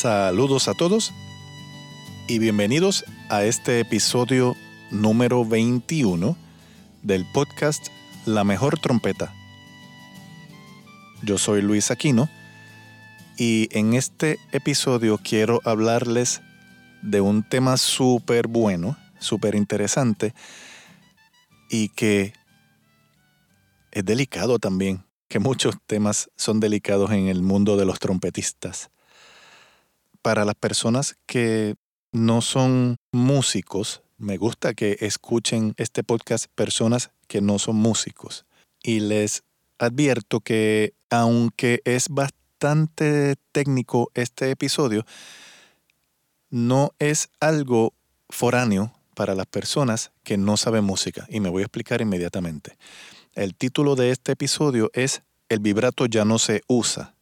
Saludos a todos y bienvenidos a este episodio número 21 del podcast La Mejor Trompeta. Yo soy Luis Aquino y en este episodio quiero hablarles de un tema súper bueno, súper interesante y que es delicado también, que muchos temas son delicados en el mundo de los trompetistas para las personas que no son músicos, me gusta que escuchen este podcast personas que no son músicos. Y les advierto que aunque es bastante técnico este episodio, no es algo foráneo para las personas que no saben música. Y me voy a explicar inmediatamente. El título de este episodio es El vibrato ya no se usa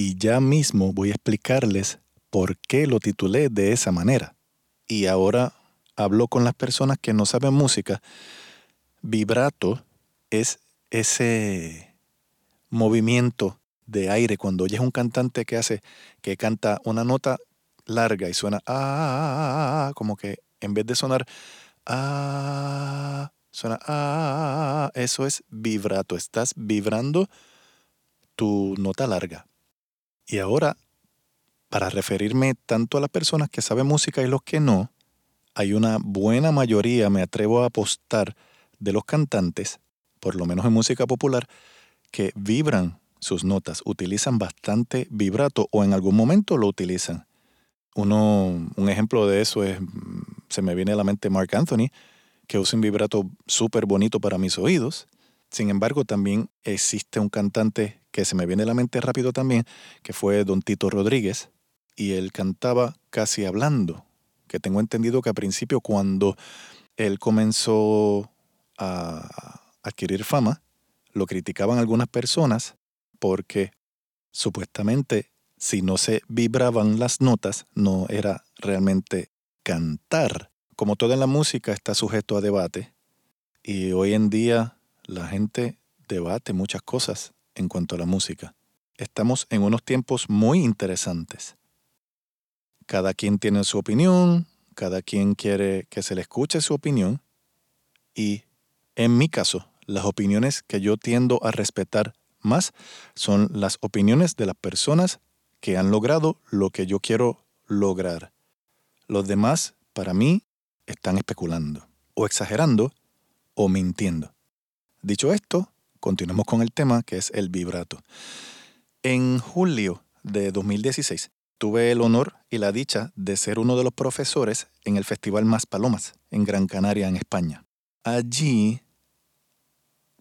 y ya mismo voy a explicarles por qué lo titulé de esa manera. Y ahora hablo con las personas que no saben música. Vibrato es ese movimiento de aire cuando oyes un cantante que hace que canta una nota larga y suena ah, ah, ah, como que en vez de sonar ah, suena ah, eso es vibrato, estás vibrando tu nota larga. Y ahora, para referirme tanto a las personas que saben música y los que no, hay una buena mayoría, me atrevo a apostar, de los cantantes, por lo menos en música popular, que vibran sus notas, utilizan bastante vibrato o en algún momento lo utilizan. Uno, un ejemplo de eso es, se me viene a la mente Mark Anthony, que usa un vibrato súper bonito para mis oídos. Sin embargo, también existe un cantante que se me viene a la mente rápido también, que fue Don Tito Rodríguez, y él cantaba casi hablando, que tengo entendido que al principio cuando él comenzó a adquirir fama, lo criticaban algunas personas porque supuestamente si no se vibraban las notas no era realmente cantar. Como toda la música está sujeto a debate y hoy en día la gente debate muchas cosas en cuanto a la música. Estamos en unos tiempos muy interesantes. Cada quien tiene su opinión, cada quien quiere que se le escuche su opinión y, en mi caso, las opiniones que yo tiendo a respetar más son las opiniones de las personas que han logrado lo que yo quiero lograr. Los demás, para mí, están especulando, o exagerando, o mintiendo. Dicho esto, continuamos con el tema que es el vibrato. En julio de 2016 tuve el honor y la dicha de ser uno de los profesores en el Festival Más Palomas en Gran Canaria, en España. Allí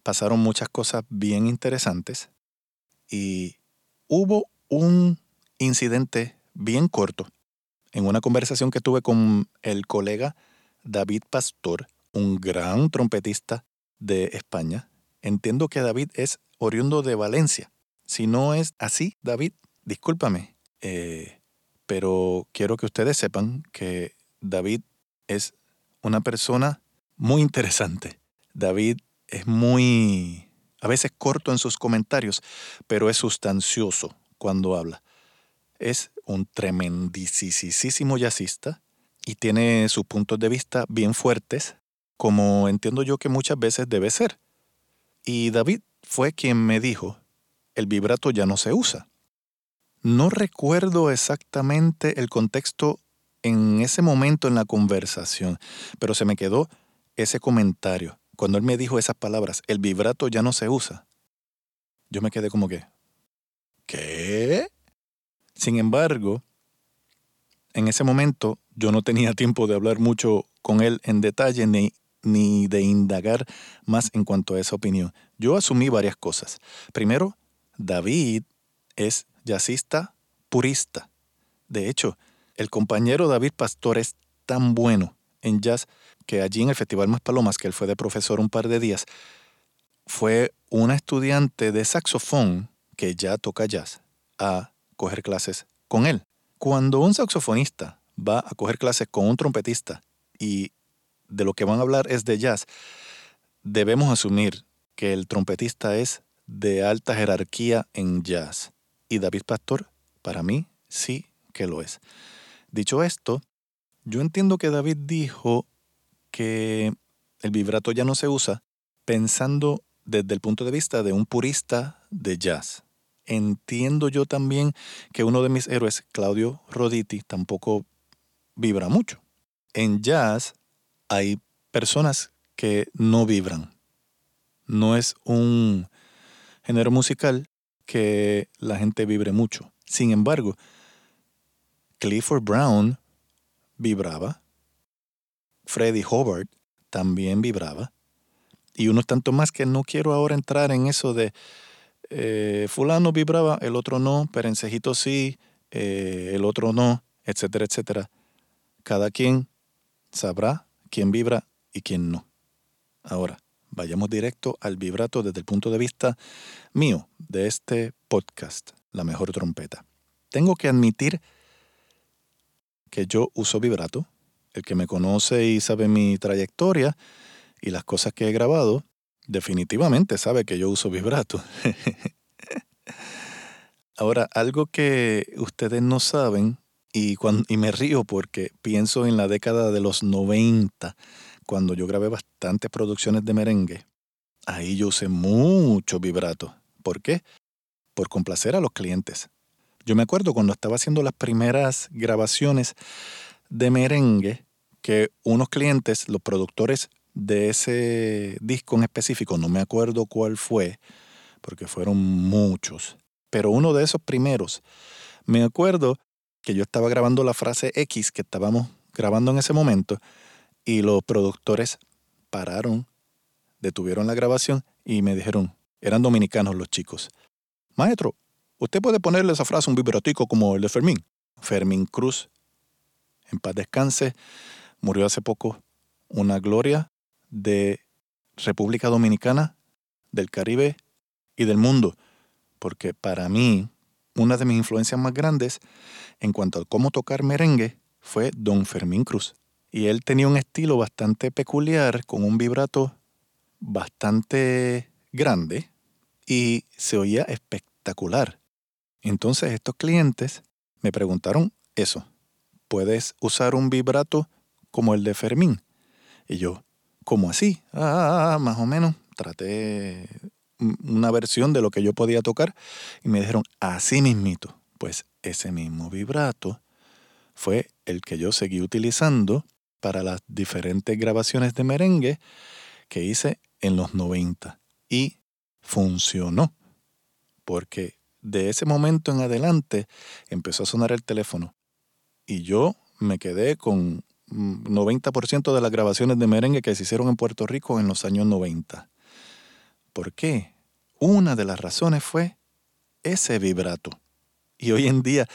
pasaron muchas cosas bien interesantes y hubo un incidente bien corto en una conversación que tuve con el colega David Pastor, un gran trompetista de España, Entiendo que David es oriundo de Valencia. Si no es así, David, discúlpame, eh, pero quiero que ustedes sepan que David es una persona muy interesante. David es muy, a veces corto en sus comentarios, pero es sustancioso cuando habla. Es un tremendísimo jazzista y tiene sus puntos de vista bien fuertes, como entiendo yo que muchas veces debe ser. Y David fue quien me dijo, el vibrato ya no se usa. No recuerdo exactamente el contexto en ese momento en la conversación, pero se me quedó ese comentario. Cuando él me dijo esas palabras, el vibrato ya no se usa. Yo me quedé como que, ¿qué? Sin embargo, en ese momento yo no tenía tiempo de hablar mucho con él en detalle ni ni de indagar más en cuanto a esa opinión. Yo asumí varias cosas. Primero, David es jazzista purista. De hecho, el compañero David Pastor es tan bueno en jazz que allí en el Festival Más Palomas, que él fue de profesor un par de días, fue una estudiante de saxofón que ya toca jazz a coger clases con él. Cuando un saxofonista va a coger clases con un trompetista y de lo que van a hablar es de jazz, debemos asumir que el trompetista es de alta jerarquía en jazz. Y David Pastor, para mí, sí que lo es. Dicho esto, yo entiendo que David dijo que el vibrato ya no se usa pensando desde el punto de vista de un purista de jazz. Entiendo yo también que uno de mis héroes, Claudio Roditi, tampoco vibra mucho. En jazz hay personas que no vibran. No es un género musical que la gente vibre mucho. Sin embargo, Clifford Brown vibraba, Freddie Hobart también vibraba, y uno tanto más que no quiero ahora entrar en eso de eh, fulano vibraba, el otro no, perencejito sí, eh, el otro no, etcétera, etcétera. Cada quien sabrá quién vibra y quién no. Ahora, vayamos directo al vibrato desde el punto de vista mío de este podcast, La Mejor Trompeta. Tengo que admitir que yo uso vibrato. El que me conoce y sabe mi trayectoria y las cosas que he grabado, definitivamente sabe que yo uso vibrato. Ahora, algo que ustedes no saben, y, cuando, y me río porque pienso en la década de los 90, cuando yo grabé bastantes producciones de merengue, ahí yo usé mucho vibrato. ¿Por qué? Por complacer a los clientes. Yo me acuerdo cuando estaba haciendo las primeras grabaciones de merengue, que unos clientes, los productores de ese disco en específico, no me acuerdo cuál fue, porque fueron muchos, pero uno de esos primeros, me acuerdo que yo estaba grabando la frase X que estábamos grabando en ese momento y los productores pararon, detuvieron la grabación y me dijeron, eran dominicanos los chicos, maestro, usted puede ponerle esa frase un vibratico como el de Fermín. Fermín Cruz, en paz descanse, murió hace poco, una gloria de República Dominicana, del Caribe y del mundo, porque para mí una de mis influencias más grandes en cuanto a cómo tocar merengue fue Don Fermín Cruz. Y él tenía un estilo bastante peculiar, con un vibrato bastante grande y se oía espectacular. Entonces estos clientes me preguntaron eso, ¿puedes usar un vibrato como el de Fermín? Y yo, ¿cómo así? Ah, más o menos. Traté una versión de lo que yo podía tocar y me dijeron, así mismito. Pues ese mismo vibrato fue el que yo seguí utilizando para las diferentes grabaciones de merengue que hice en los 90 y funcionó porque de ese momento en adelante empezó a sonar el teléfono y yo me quedé con 90% de las grabaciones de merengue que se hicieron en Puerto Rico en los años 90. ¿Por qué? Una de las razones fue ese vibrato. Y hoy en día,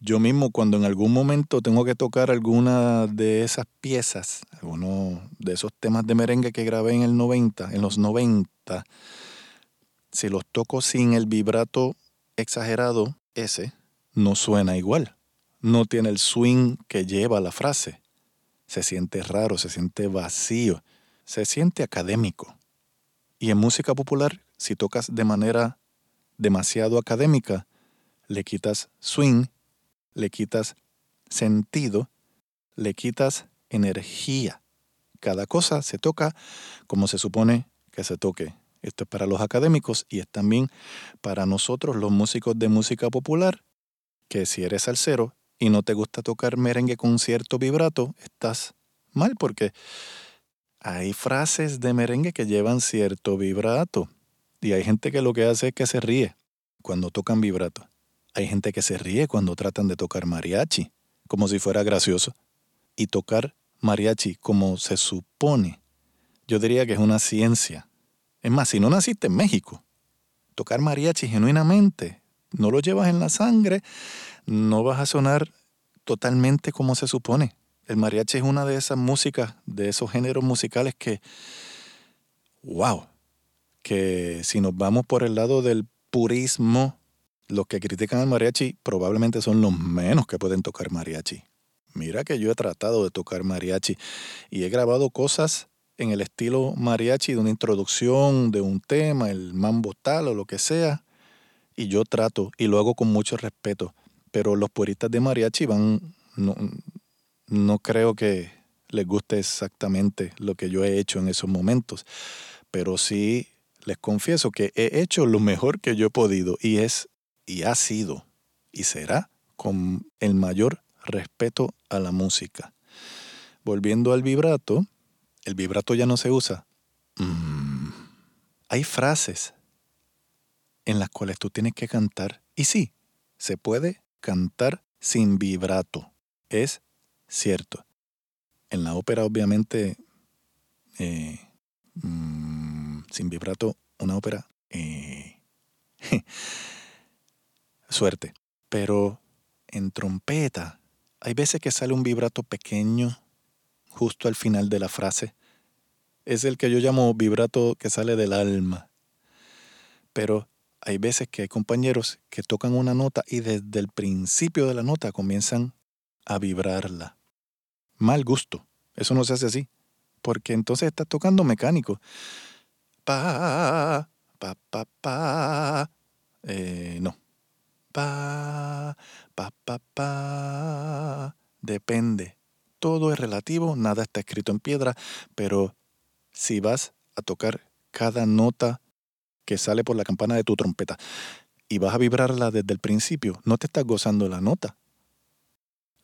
yo mismo cuando en algún momento tengo que tocar alguna de esas piezas, alguno de esos temas de merengue que grabé en el 90, en los 90, si los toco sin el vibrato exagerado, ese no suena igual. No tiene el swing que lleva la frase se siente raro, se siente vacío, se siente académico. Y en música popular, si tocas de manera demasiado académica, le quitas swing, le quitas sentido, le quitas energía. Cada cosa se toca como se supone que se toque. Esto es para los académicos y es también para nosotros los músicos de música popular, que si eres salsero, y no te gusta tocar merengue con cierto vibrato, estás mal porque hay frases de merengue que llevan cierto vibrato. Y hay gente que lo que hace es que se ríe cuando tocan vibrato. Hay gente que se ríe cuando tratan de tocar mariachi, como si fuera gracioso. Y tocar mariachi como se supone, yo diría que es una ciencia. Es más, si no naciste en México, tocar mariachi genuinamente, no lo llevas en la sangre, no vas a sonar totalmente como se supone. El mariachi es una de esas músicas, de esos géneros musicales que, wow, que si nos vamos por el lado del purismo, los que critican al mariachi probablemente son los menos que pueden tocar mariachi. Mira que yo he tratado de tocar mariachi y he grabado cosas en el estilo mariachi de una introducción de un tema, el mambo tal o lo que sea, y yo trato y lo hago con mucho respeto, pero los puristas de mariachi van, no creo que les guste exactamente lo que yo he hecho en esos momentos, pero sí les confieso que he hecho lo mejor que yo he podido y es y ha sido y será con el mayor respeto a la música. Volviendo al vibrato, el vibrato ya no se usa. Mm, hay frases en las cuales tú tienes que cantar y sí, se puede cantar sin vibrato. Es cierto. En la ópera obviamente eh, mm, sin vibrato, una ópera eh, suerte. Pero en trompeta hay veces que sale un vibrato pequeño justo al final de la frase. Es el que yo llamo vibrato que sale del alma. Pero hay veces que hay compañeros que tocan una nota y desde el principio de la nota comienzan a vibrarla. Mal gusto. Eso no se hace así. Porque entonces estás tocando mecánico. Pa, pa, pa, pa. Eh, no. Pa, pa, pa, pa. Depende. Todo es relativo, nada está escrito en piedra, pero si vas a tocar cada nota que sale por la campana de tu trompeta y vas a vibrarla desde el principio, no te estás gozando la nota.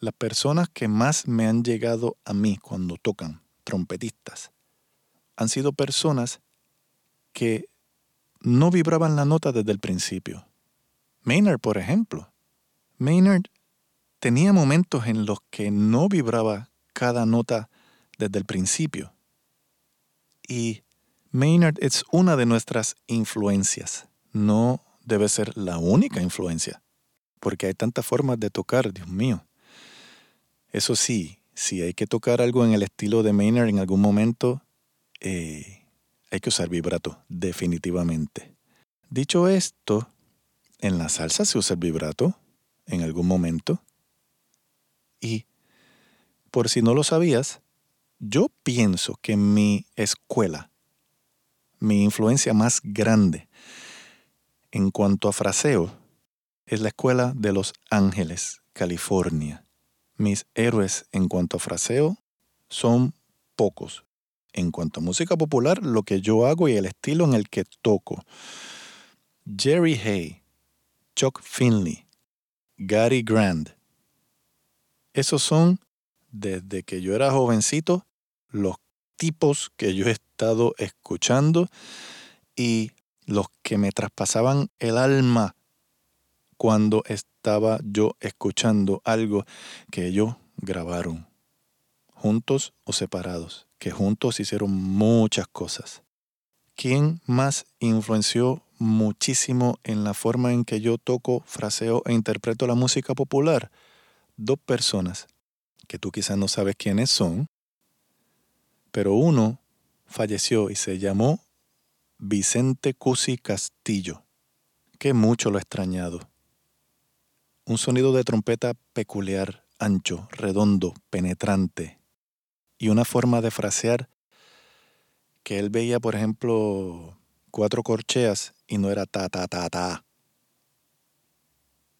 Las personas que más me han llegado a mí cuando tocan, trompetistas, han sido personas que no vibraban la nota desde el principio. Maynard, por ejemplo. Maynard tenía momentos en los que no vibraba cada nota desde el principio. Y Maynard es una de nuestras influencias. No debe ser la única influencia, porque hay tantas formas de tocar, Dios mío. Eso sí, si hay que tocar algo en el estilo de Maynard en algún momento, eh, hay que usar vibrato, definitivamente. Dicho esto, en la salsa se usa el vibrato en algún momento. Y, por si no lo sabías, yo pienso que mi escuela, mi influencia más grande en cuanto a fraseo, es la Escuela de Los Ángeles, California. Mis héroes en cuanto a fraseo son pocos. En cuanto a música popular, lo que yo hago y el estilo en el que toco. Jerry Hay, Chuck Finley, Gary Grant. Esos son, desde que yo era jovencito, los tipos que yo he estado escuchando y los que me traspasaban el alma cuando estaba yo escuchando algo que ellos grabaron, juntos o separados, que juntos hicieron muchas cosas. ¿Quién más influenció muchísimo en la forma en que yo toco, fraseo e interpreto la música popular? Dos personas que tú quizás no sabes quiénes son, pero uno falleció y se llamó Vicente Cusi Castillo, que mucho lo he extrañado. Un sonido de trompeta peculiar, ancho, redondo, penetrante, y una forma de frasear que él veía, por ejemplo, cuatro corcheas y no era ta, ta, ta, ta.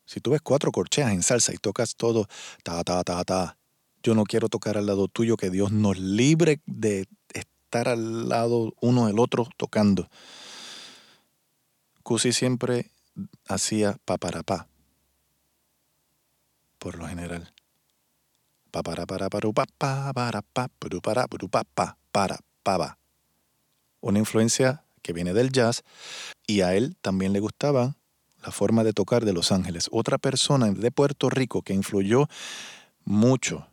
Si tú ves cuatro corcheas en salsa y tocas todo ta, ta, ta, ta, yo no quiero tocar al lado tuyo, que Dios nos libre de estar al lado uno del otro tocando. Cusi siempre hacía paparapá, por lo general. para para para para Una influencia que viene del jazz y a él también le gustaba la forma de tocar de Los Ángeles. Otra persona de Puerto Rico que influyó mucho,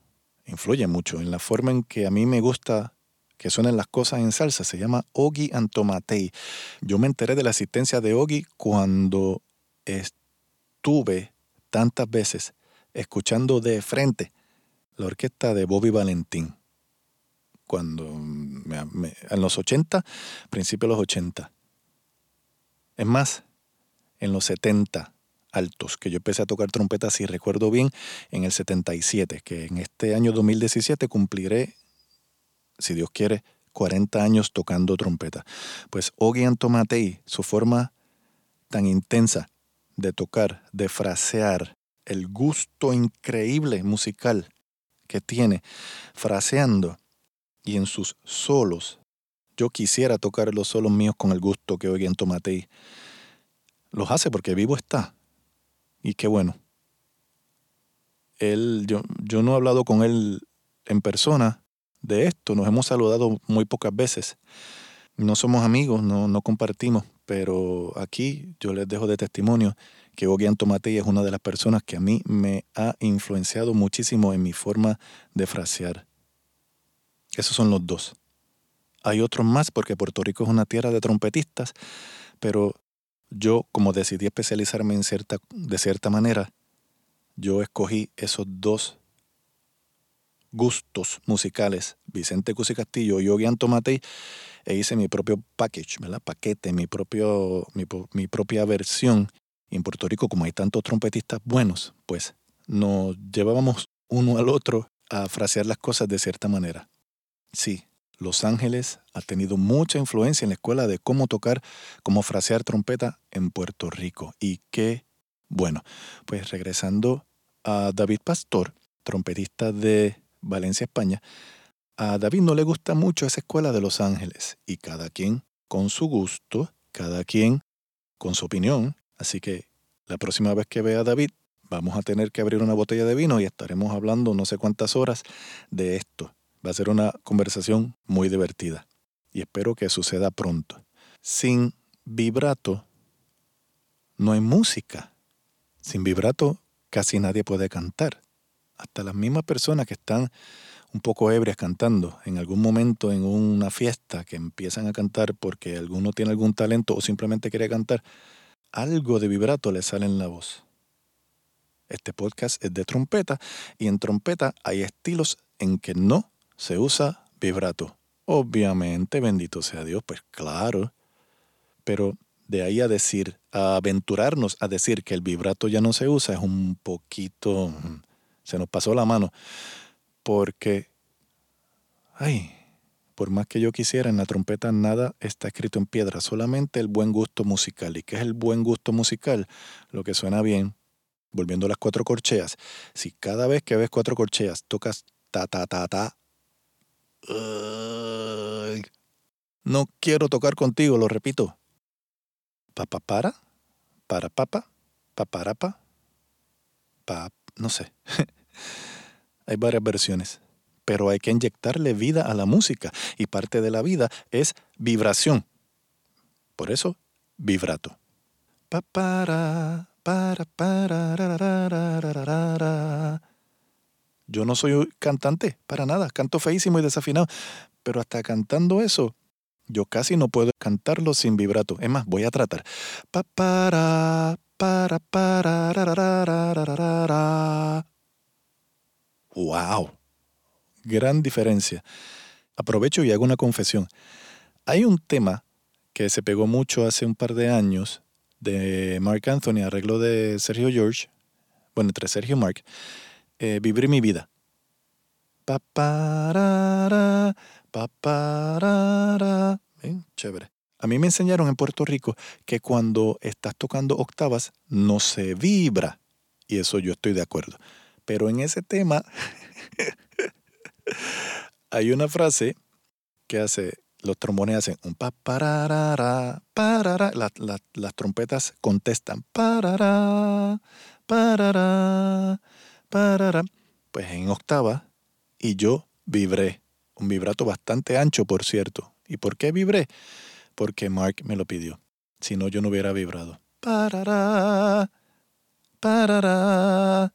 influye mucho en la forma en que a mí me gusta que suenen las cosas en salsa, se llama Ogi Antomatei. Yo me enteré de la existencia de Ogi cuando estuve tantas veces escuchando de frente la orquesta de Bobby Valentín. Cuando en los 80, principios de los 80. Es más, en los 70 altos, que yo empecé a tocar trompeta, si recuerdo bien, en el 77, que en este año 2017 cumpliré, si Dios quiere, 40 años tocando trompeta. Pues Ogi Antomatei, su forma tan intensa de tocar, de frasear, el gusto increíble musical que tiene fraseando y en sus solos. Yo quisiera tocar los solos míos con el gusto que Ogi Antomatei los hace porque vivo está. Y qué bueno. Él, yo, yo no he hablado con él en persona, de esto. Nos hemos saludado muy pocas veces. No somos amigos, no, no compartimos, pero aquí yo les dejo de testimonio que Ogian Tomatei es una de las personas que a mí me ha influenciado muchísimo en mi forma de frasear. Esos son los dos. Hay otros más porque Puerto Rico es una tierra de trompetistas, pero yo, como decidí especializarme en cierta, de cierta manera, yo escogí esos dos gustos musicales, Vicente Cusi Castillo y Yogi Antomatei, e hice mi propio package, ¿verdad? Paquete, mi, propio, mi, propia versión. En Puerto Rico, como hay tantos trompetistas buenos, pues nos llevábamos uno al otro a frasear las cosas de cierta manera. Sí, Los Ángeles ha tenido mucha influencia en la escuela de cómo tocar, cómo frasear trompeta en Puerto Rico. Y qué bueno. Pues regresando a David Pastor, trompetista de Valencia, España, a David no le gusta mucho esa escuela de Los Ángeles y cada quien con su gusto, cada quien con su opinión. Así que la próxima vez que vea a David, vamos a tener que abrir una botella de vino y estaremos hablando no sé cuántas horas de esto. Va a ser una conversación muy divertida y espero que suceda pronto. Sin vibrato no hay música. Sin vibrato casi nadie puede cantar hasta las mismas personas que están un poco ebrias cantando en algún momento en una fiesta que empiezan a cantar porque alguno tiene algún talento o simplemente quiere cantar, algo de vibrato le sale en la voz. Este podcast es de trompeta y en trompeta hay estilos en que no se usa vibrato. Obviamente, bendito sea Dios, pues claro. Pero de ahí a decir, a aventurarnos a decir que el vibrato ya no se usa es un poquito mm, se nos pasó la mano. Porque, ay, por más que yo quisiera, en la trompeta nada está escrito en piedra, solamente el buen gusto musical. ¿Y qué es el buen gusto musical? Lo que suena bien, volviendo a las cuatro corcheas. Si cada vez que ves cuatro corcheas tocas ta, ta, ta, ta, no quiero tocar contigo, lo repito. Papa para, para papa, paparapa, pa, no sé. Hay varias versiones, pero hay que inyectarle vida a la música y parte de la vida es vibración. Por eso, vibrato. para, para, para, Yo no soy cantante, para nada, canto feísimo y desafinado, pero hasta cantando eso, yo casi no puedo cantarlo sin vibrato. Es más, voy a tratar. para, para, para, ¡Wow! Gran diferencia. Aprovecho y hago una confesión. Hay un tema que se pegó mucho hace un par de años de Mark Anthony, arreglo de Sergio George, bueno, entre Sergio y Mark, eh, mi vida. Paparara, paparara. chévere. A mí me enseñaron en Puerto Rico que cuando estás tocando octavas no se vibra. Y eso yo estoy de acuerdo. Pero en ese tema hay una frase que hace, los trombones hacen un pa pararara, parara, las trompetas contestan parara, parara, parara, pues en octava y yo vibré, un vibrato bastante ancho por cierto. ¿Y por qué vibré? Porque Mark me lo pidió. Si no, yo no hubiera vibrado. Parara, parara,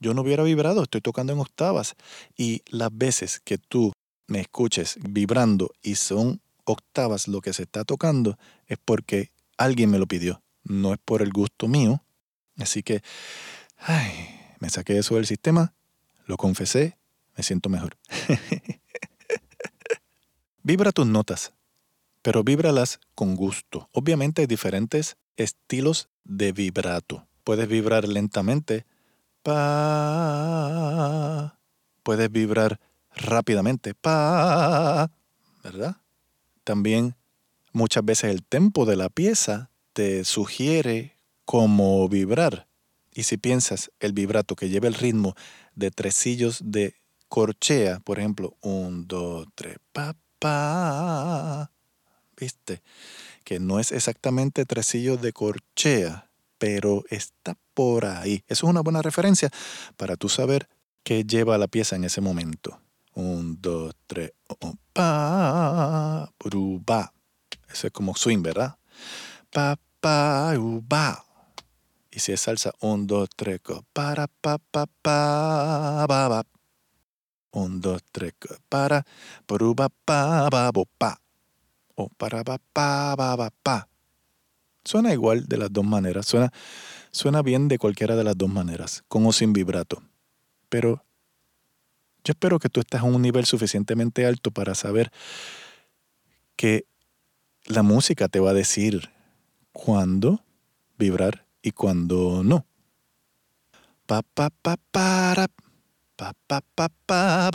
Yo no hubiera vibrado, estoy tocando en octavas. Y las veces que tú me escuches vibrando y son octavas lo que se está tocando, es porque alguien me lo pidió. no es por el gusto mío. Así que, ay, me saqué eso del sistema, lo confesé, me siento mejor. Vibra tus notas, pero víbralas con gusto. Obviamente hay diferentes estilos de vibrato. Puedes vibrar lentamente, pa. Puedes vibrar rápidamente, pa. ¿Verdad? También muchas veces el tempo de la pieza te sugiere cómo vibrar. Y si piensas el vibrato que lleva el ritmo de tresillos de corchea, por ejemplo, un, dos, tres, pa, pa, ¿viste? Que no es exactamente tresillos de corchea, pero está por ahí. Eso es una buena referencia para tú saber qué lleva la pieza en ese momento. Un, dos, tres, un, pa, ba. Eso es como swing, ¿verdad? Pa, pa, ba. Y si es salsa, un, dos, tres, para, pa, pa, pa, ba. Un, dos, tres, para, ba, pa, ba, bo, pa. O para, ba, pa, ba, ba, pa. Suena igual de las dos maneras. Suena, suena bien de cualquiera de las dos maneras, con o sin vibrato. Pero yo espero que tú estés a un nivel suficientemente alto para saber que la música te va a decir cuándo vibrar y cuándo no. Pa pa pa para pa pa pa pa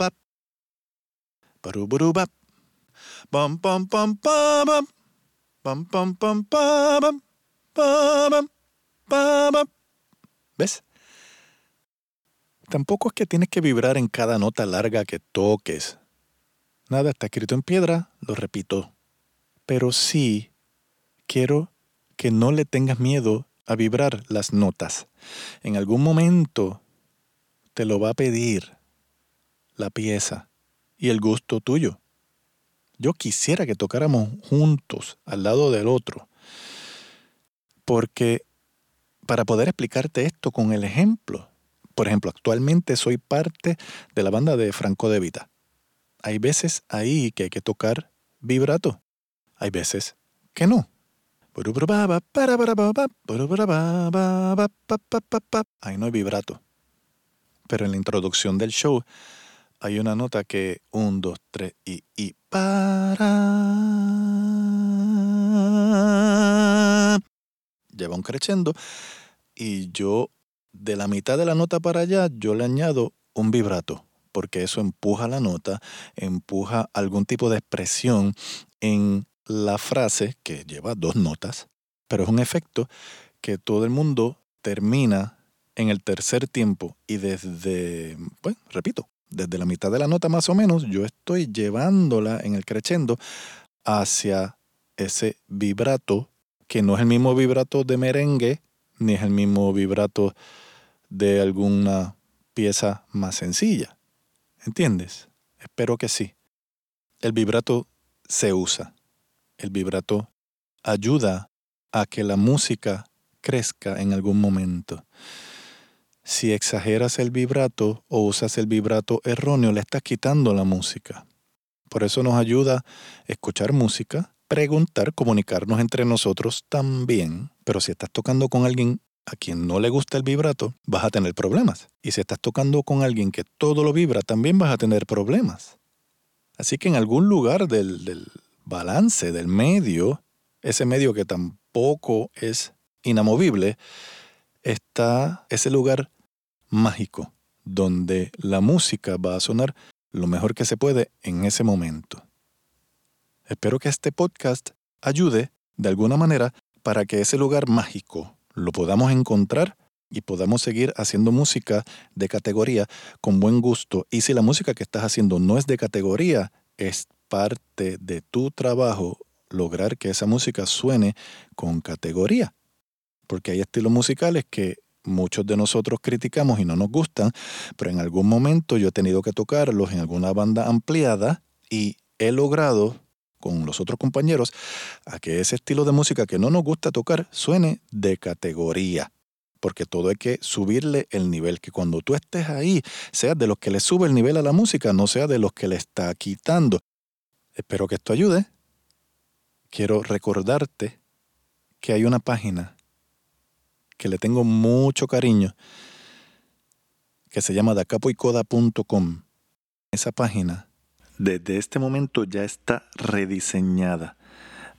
Pam, pam, ¿Ves? Tampoco es que tienes que vibrar en cada nota larga que toques. Nada está escrito en piedra, lo repito. Pero sí quiero que no le tengas miedo a vibrar las notas. En algún momento te lo va a pedir la pieza y el gusto tuyo. Yo quisiera que tocáramos juntos, al lado del otro, porque para poder explicarte esto con el ejemplo, por ejemplo, actualmente soy parte de la banda de Franco de Vita. Hay veces ahí que hay que tocar vibrato. Hay veces que no. Ahí no hay vibrato. Pero en la introducción del show hay una nota que un, dos, tres y, y para. Lleva un crescendo y yo de la mitad de la nota para allá yo le añado un vibrato, porque eso empuja la nota, empuja algún tipo de expresión en la frase que lleva dos notas, pero es un efecto que todo el mundo termina en el tercer tiempo y desde, pues, repito, desde la mitad de la nota más o menos, yo estoy llevándola en el crescendo hacia ese vibrato que no es el mismo vibrato de merengue ni es el mismo vibrato de alguna pieza más sencilla. ¿Entiendes? Espero que sí. El vibrato se usa. El vibrato ayuda a que la música crezca en algún momento. Si exageras el vibrato o usas el vibrato erróneo, le estás quitando la música. Por eso nos ayuda escuchar música, preguntar, comunicarnos entre nosotros también. Pero si estás tocando con alguien a quien no le gusta el vibrato, vas a tener problemas. Y si estás tocando con alguien que todo lo vibra, también vas a tener problemas. Así que en algún lugar del, del balance, del medio, ese medio que tampoco es inamovible, está ese lugar mágico donde la música va a sonar lo mejor que se puede en ese momento. Espero que este podcast ayude de alguna manera para que ese lugar mágico lo podamos encontrar y podamos seguir haciendo música de categoría con buen gusto. Y si la música que estás haciendo no es de categoría, es parte de tu trabajo lograr que esa música suene con categoría. Porque hay estilos musicales que muchos de nosotros criticamos y no nos gustan, pero en algún momento yo he tenido que tocarlos en alguna banda ampliada y he logrado con los otros compañeros a que ese estilo de música que no nos gusta tocar suene de categoría. Porque todo hay que subirle el nivel, que cuando tú estés ahí, seas de los que le sube el nivel a la música, no sea de los que le está quitando. Espero que esto ayude. Quiero recordarte que hay una página que le tengo mucho cariño, que se llama dacapoicoda.com. Esa página desde este momento ya está rediseñada.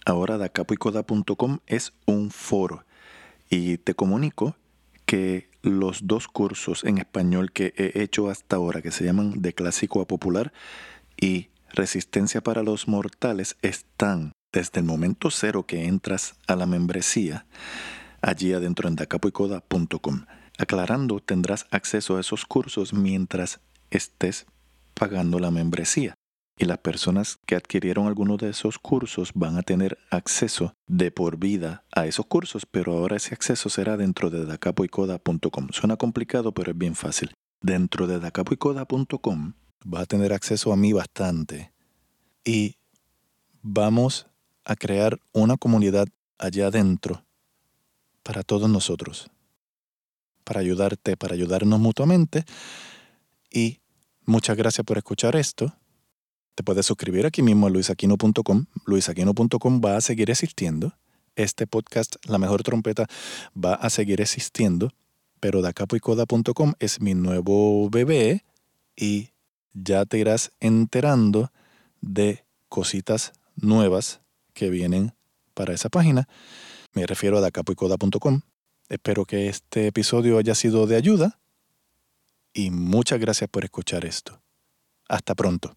Ahora dacapoicoda.com es un foro y te comunico que los dos cursos en español que he hecho hasta ahora, que se llaman De Clásico a Popular y Resistencia para los Mortales, están desde el momento cero que entras a la membresía allí adentro en dacapoicoda.com. Aclarando, tendrás acceso a esos cursos mientras estés pagando la membresía. Y las personas que adquirieron alguno de esos cursos van a tener acceso de por vida a esos cursos, pero ahora ese acceso será dentro de dacapoicoda.com. Suena complicado, pero es bien fácil. Dentro de dacapoicoda.com va a tener acceso a mí bastante. Y vamos a crear una comunidad allá adentro para todos nosotros, para ayudarte, para ayudarnos mutuamente. Y muchas gracias por escuchar esto. Te puedes suscribir aquí mismo a luisaquino.com. Luisaquino.com va a seguir existiendo. Este podcast, La Mejor Trompeta, va a seguir existiendo. Pero dacapoicoda.com es mi nuevo bebé y ya te irás enterando de cositas nuevas que vienen para esa página. Me refiero a dacapoicoda.com. Espero que este episodio haya sido de ayuda y muchas gracias por escuchar esto. Hasta pronto.